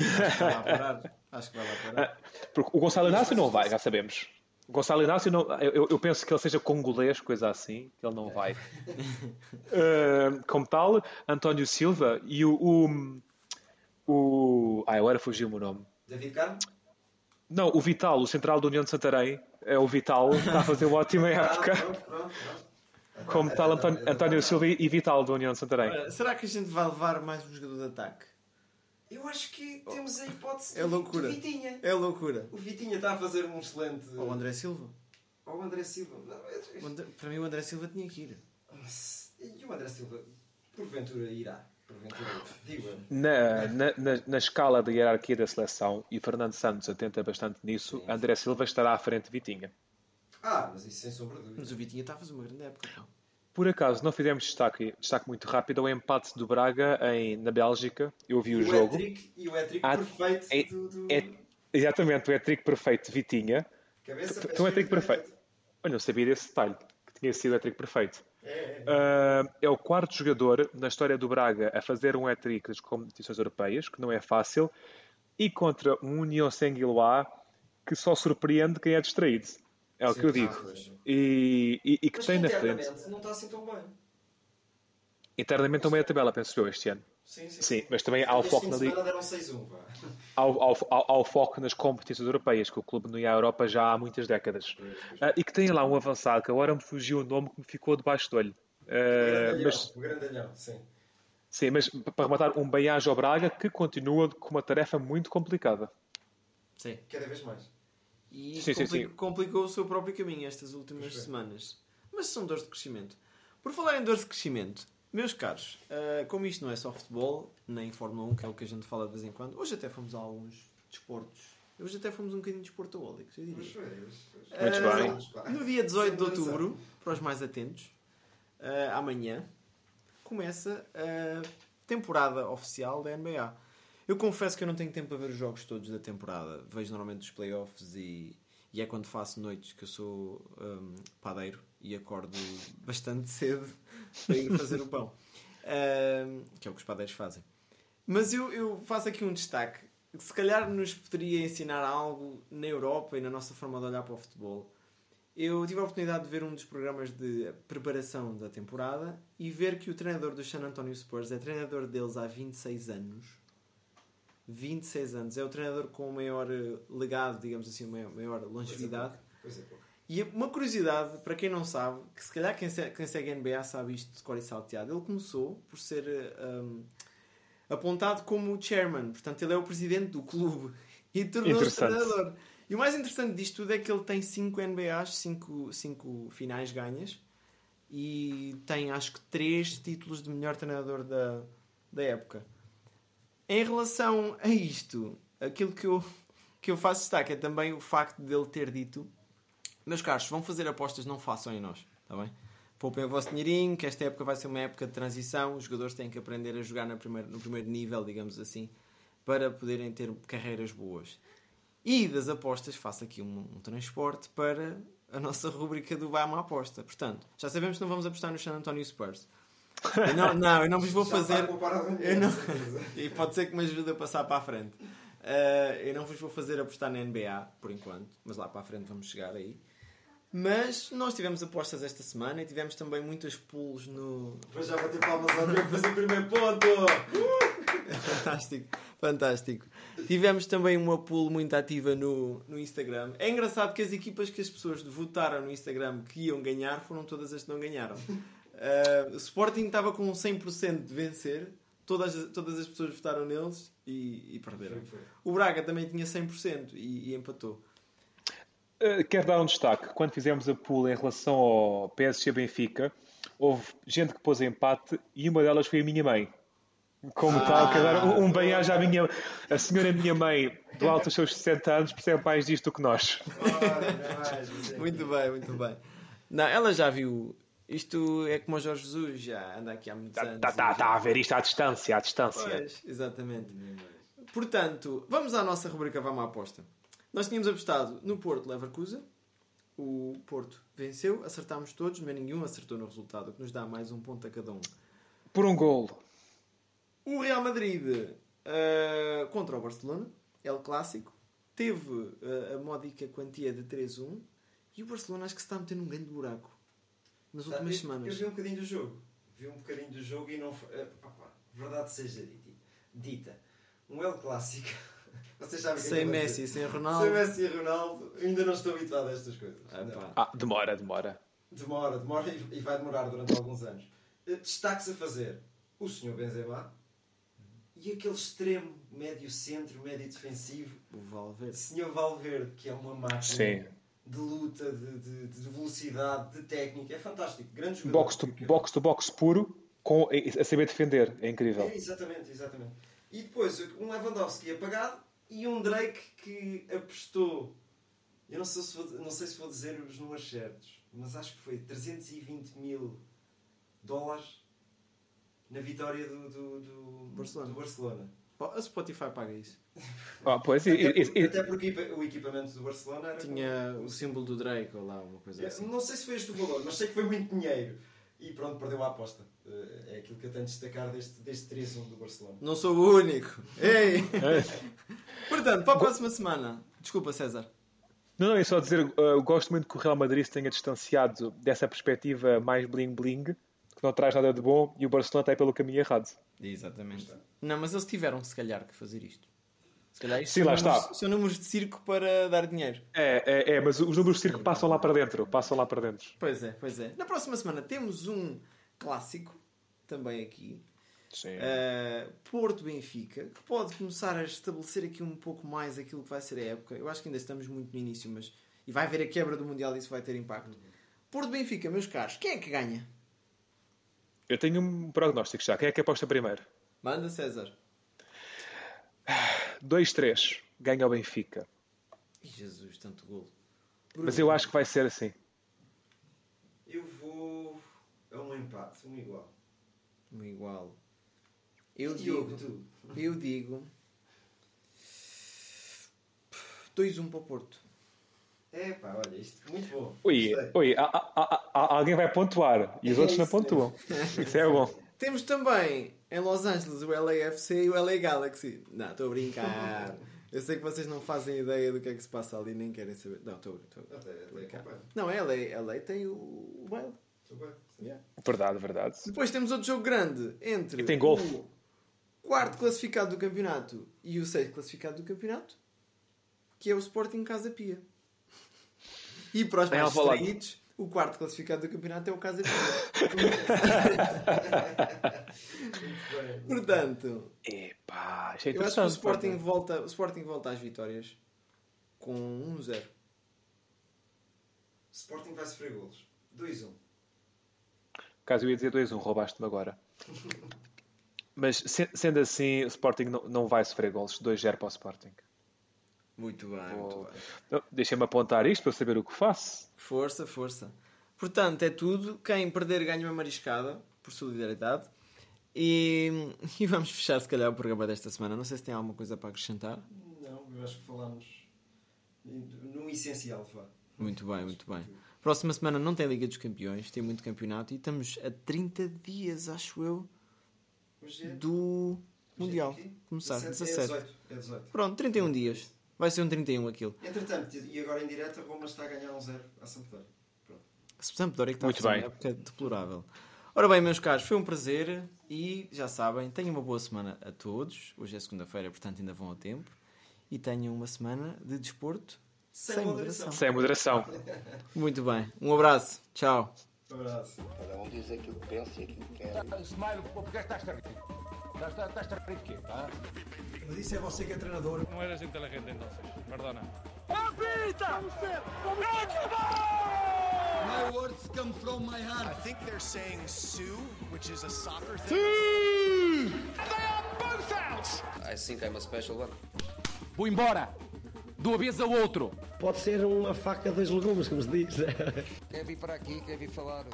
Acho que vai lá parar. Acho que vai lá parar. Porque o Gonçalo Inácio não vai, já sabemos. Gonçalo Inácio, não, eu, eu penso que ele seja congolês, coisa assim, que ele não vai. Uh, como tal, António Silva e o. o, o ah, agora fugiu-me o nome. David Carmo? Não, o Vital, o central da União de Santarém. É o Vital, está a fazer uma ótima época. Pronto, pronto, pronto. Como tal, António, António Silva e Vital da União de Santarém. Será que a gente vai levar mais um jogador de ataque? Eu acho que temos a hipótese É loucura. do Vitinha. É loucura. O Vitinha está a fazer um excelente. Ou o André Silva. Ou o André Silva. Não, é- O André- para mim o André Silva tinha que ir. E o André Silva, porventura, irá. Porventura, digo eu. Na, na, na, na escala da hierarquia da seleção, e Fernando Santos atenta bastante nisso, André Silva estará à frente de Vitinha. Ah, mas isso sem sombra de dúvida. Mas o Vitinha está a fazer uma grande época. Por acaso, não fizemos destaque, destaque muito rápido ao empate do Braga em, na Bélgica. Eu vi o, o jogo. e o hat-trick Ah, perfeito é- do, do... É, exatamente, o hat-trick perfeito de Vitinha. Cabeça, Foi um hat-trick perfeito. Olha, não sabia desse detalhe, que tinha sido o hat-trick perfeito. Ah, é o quarto jogador na história do Braga a fazer um hat-trick das competições europeias, que não é fácil, e contra um União Saint-Gillois que só surpreende quem é distraído. É o que eu digo. E, e- e que Mas tem na internamente frente. não está assim tão bem. Internamente também a tabela, penso eu, este ano. Sim, sim. Sim, mas também há o foco na Liga. semana deram 6-1, vá. ao, ao, ao, ao foco nas competições europeias, que o clube não ia à Europa já há muitas décadas. Ah, e que tem lá um avançado, que agora me fugiu o nome que me ficou debaixo do olho. O grandalhão, mas, o grandalhão, sim. sim, mas para rematar, um bem-aja ao Braga que continua com uma tarefa muito complicada. Sim. Cada vez mais. E Sim, sim, compli- sim. complicou o seu próprio caminho estas últimas semanas. Mas são dores de crescimento. Por falar em dores de crescimento, meus caros, ah, como isto não é só futebol, nem Fórmula 1, que é o que a gente fala de vez em quando, hoje até fomos a alguns desportos. Hoje até fomos um bocadinho desportaólicos, eu diria. Mas foi, mas- mas- Muito Ah, bem. No dia 18 de outubro, para os mais atentos, ah, amanhã, começa a temporada oficial da NBA. Eu confesso que eu não tenho tempo para ver os jogos todos da temporada. Vejo normalmente os playoffs e, e é quando faço noites que eu sou hum, padeiro e acordo bastante cedo para ir fazer o pão. Hum, que é o que os padeiros fazem. Mas eu, eu faço aqui um destaque que se calhar nos poderia ensinar algo na Europa e na nossa forma de olhar para o futebol. Eu tive a oportunidade de ver um dos programas de preparação da temporada e ver que o treinador do San Antonio Spurs é treinador deles há 26 anos. 26 anos. É o treinador com o maior eh, legado, digamos assim, maior, maior longevidade. Pois é, pouco. E uma curiosidade, para quem não sabe, que se calhar quem, se- quem segue a NBA sabe isto de cor e salteado, ele começou por ser eh, um, apontado como chairman, portanto ele é o presidente do clube e tornou-se treinador. E o mais interessante disto tudo é que ele tem 5 NBAs, 5 cinco finais ganhas e tem acho que 3 títulos de melhor treinador da, da época. Em relação a isto, aquilo que eu, que eu faço destaque é também o facto dele ter dito meus caros, vão fazer apostas, não façam em nós, está bem? Poupem o vosso dinheirinho, que esta época vai ser uma época de transição. Os jogadores têm que aprender a jogar no primeiro, no primeiro nível, digamos assim, para poderem ter carreiras boas. E das apostas, faço aqui um, um transporte para a nossa rúbrica do Vai uma aposta. Portanto, já sabemos que não vamos apostar no San Antonio Spurs. Eu não, não, eu não vos vou Já fazer. Eu não... e pode ser que me ajude a passar para a frente. Uh, eu não vos vou fazer apostar na NBA, por enquanto, mas lá para a frente vamos chegar aí. Mas nós tivemos apostas esta semana e tivemos também muitas pools no. Depois já bater palmas ao Diogo fazer o primeiro ponto. fantástico, fantástico. Tivemos também uma pool muito ativa no, no Instagram. É engraçado que as equipas que as pessoas votaram no Instagram que iam ganhar foram todas as que não ganharam. Uh, o Sporting estava com 100% de vencer, todas, todas as pessoas votaram neles e, e perderam. O Braga também tinha 100% e, e empatou. Uh, quero dar um destaque. Quando fizemos a pool em relação ao PSG Benfica, houve gente que pôs empate e uma delas foi a minha mãe. Como tal, quero dar um, um bem-aja à minha. A senhora minha mãe, do alto dos seus 60 anos, percebe mais disto do que nós. muito bem, muito bem. Não, ela já viu. Isto é como o Jorge Jesus, já anda aqui há muitos anos. Está tá, tá a ver isto à distância, à distância. Pois, exatamente. Portanto, vamos à nossa rubrica Vamos à aposta. Nós tínhamos apostado no Porto Leverkusen. O Porto venceu, acertámos todos, mas nenhum acertou no resultado, o que nos dá mais um ponto a cada um. Por um golo. O Real Madrid uh, contra o Barcelona, El Clássico, teve uh, a módica quantia de 3-1 E o Barcelona acho que se está a meter num grande buraco nas Tá, últimas eu- semanas. Eu vi um bocadinho do jogo. Vi um bocadinho do jogo e não foi. eh, verdade seja dita. dita. Um El Clássico. Vocês sabem o é Sem Messi, sem Ronaldo. Sem Messi e Ronaldo, ainda não estou habituado a estas coisas. Ah. Ah, demora, demora. Demora, demora e vai demorar durante alguns anos. Eh, Destaque-se a fazer o Sr. Benzema e aquele extremo médio centro, médio defensivo, O Valverde. Sr. Valverde, que é uma máquina Sim. De luta, de, de- de velocidade, de técnica. É fantástico. Grande jogador. Box to, box to box puro, com, a saber defender. É incrível. É, exatamente, exatamente. E depois um Lewandowski apagado e um Drake que apostou. Eu não sei se vou, não sei se vou dizer os números certos, mas acho que foi 320 mil dólares na vitória do, do, do Barcelona. do Barcelona. Oh, A Spotify paga isso. Ah, pois, e, Até, e- porque- e- até porque o equipamento do Barcelona era. Tinha com- o símbolo do Drake ou lá, uma coisa É, assim. Não sei se foi este o valor, mas sei que foi muito dinheiro. E pronto, perdeu a aposta. Eh, É aquilo que eu tenho de destacar deste, deste 3-1 do Barcelona. Não sou o único. Ei! Portanto, para a próxima semana. Desculpa, César. Não, não, é só dizer, uh, eu gosto muito que o Real Madrid se tenha distanciado dessa perspectiva mais bling-bling, que não traz nada de bom, e o Barcelona está aí pelo caminho errado. Exatamente. Não, mas eles tiveram, se calhar, que fazer isto. Se calhar isto Sim, são lá números- está. São números de circo para dar dinheiro. É, é, é, mas os números de circo passam lá para dentro, passam lá para dentro. Pois é, pois é. Na próxima semana temos um clássico, também aqui. Sim. Uh, Porto Benfica, que pode começar a estabelecer aqui um pouco mais aquilo que vai ser a época. Eu acho que ainda estamos muito no início, mas e vai haver a quebra do Mundial e isso vai ter impacto. Porto Benfica, meus caros, quem é que ganha? Eu tenho um prognóstico já. Quem é que aposta primeiro? Manda César. 2-3. Ganha o Benfica. Jesus, tanto golo. Mas eu acho que vai ser assim. Eu vou a um empate, um igual. Um igual. Eu Diogo, digo, eu digo 2-1 para o Porto. É pá, olha, isto muito bom. Ui, ui, a- a- a- a- alguém vai pontuar e os É outros não isso mesmo. pontuam. Isso é bom. Temos também em Los Angeles o LAFC e o LA Galaxy. Não, estou a brincar. Eu sei que vocês não fazem ideia do que é que se passa ali, nem querem saber. Não, estou até brincar. Não, é LA, LA tem o, o baile. Yeah. Verdade, verdade. Depois temos outro jogo grande entre E tem golfe. o quarto classificado do campeonato e o sexto classificado do campeonato, que é o Sporting Casa Pia. E para os Tem mais distraídos, o quarto classificado do campeonato é o Casa Pia. Muito bem. Portanto, Epá, é eu acho que o. Sporting, volta, o Sporting volta às vitórias com 1-0. Sporting vai sofrer golos. 2-1. Caso eu ia dizer 2-1, roubaste-me agora. Mas se- sendo assim, o Sporting não, não vai sofrer gols. 2-0 para o Sporting. Muito bem, muito Oh. bem. Então, Deixa-me apontar isto para eu saber o que faço. Força, força. Portanto, é tudo. Quem perder ganha uma mariscada, por solidariedade. E, e vamos fechar, se calhar, o programa desta semana. Não sei se tem alguma coisa para acrescentar. Não, eu acho que falámos no essencial, vá. Muito bem, muito bem. Próxima semana não tem Liga dos Campeões, tem muito campeonato e estamos a 30 dias, acho eu, é... do é Mundial. Começar, 17. 17. É 18. É 18. Pronto, 31 dias. Vai ser um 31 aquilo. Entretanto, e agora em direto, a Roma está a ganhar um 0 à Sampdoria. Pronto. Sampdoria que está Muito a fazer bem. uma época deplorável. Ora bem, meus caros, foi um prazer e já sabem, tenham uma boa semana a todos. Hoje é segunda-feira, portanto ainda vão a tempo. E tenham uma semana de desporto Sem sem, moderação. moderação. Sem moderação. Muito bem. Um abraço. Tchau. Um abraço. Cada um diz aquilo que pensa e aquilo que quer. Smile, porque estás a rir? Estás, estás a rir de quê? Tá? Mas isso é você que é treinador. No eres inteligente entonces. Perdona. My words come from my I heart. think they're saying Sue, which is a soccer thing. I think I'm a special one. Vou embora. Do avesso ao outro. Pode ser uma faca de dois legumes, como se diz. Quer vir para aqui, quer vir falar.